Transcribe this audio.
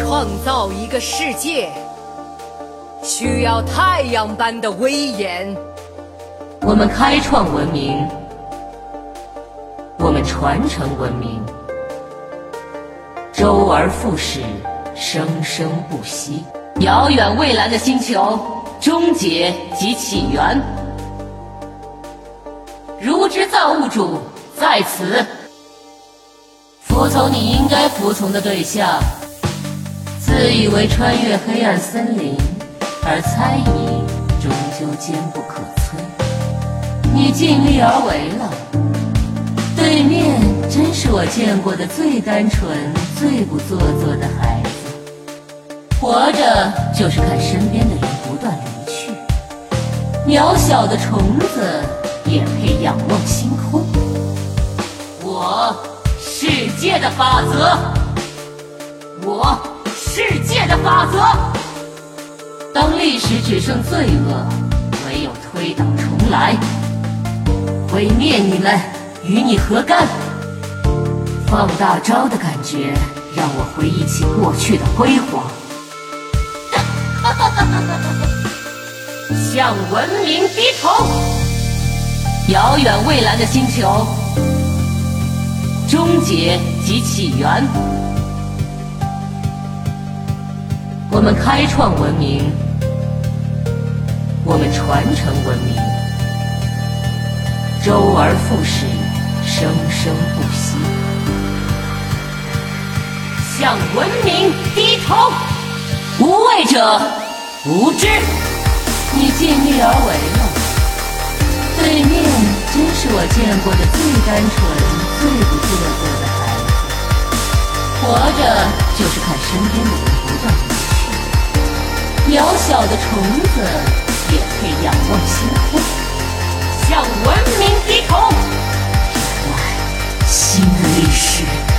创造一个世界，需要太阳般的威严。我们开创文明，我们传承文明，周而复始，生生不息。遥远蔚蓝的星球，终结及起源。如之造物主在此，服从你应该服从的对象。自以为穿越黑暗森林，而猜疑终究坚不可摧。你尽力而为了，对面真是我见过的最单纯、最不做作的孩子。活着就是看身边的人不断离去，渺小的虫子也配仰望星空。我，世界的法则。我，世界的法则。当历史只剩罪恶，唯有推倒重来。毁灭你们，与你何干？放大招的感觉让我回忆起过去的辉煌。向文明低头。遥远蔚蓝的星球，终结及起源。我们开创文明，我们传承文明，周而复始，生生不息。向文明低头，无畏者无知。你尽力而为了，对面真是我见过的最单纯、最不自作的孩子。活着就是看身边的人，渺小的虫子也配仰望星空。向文明低头，这段新的历史。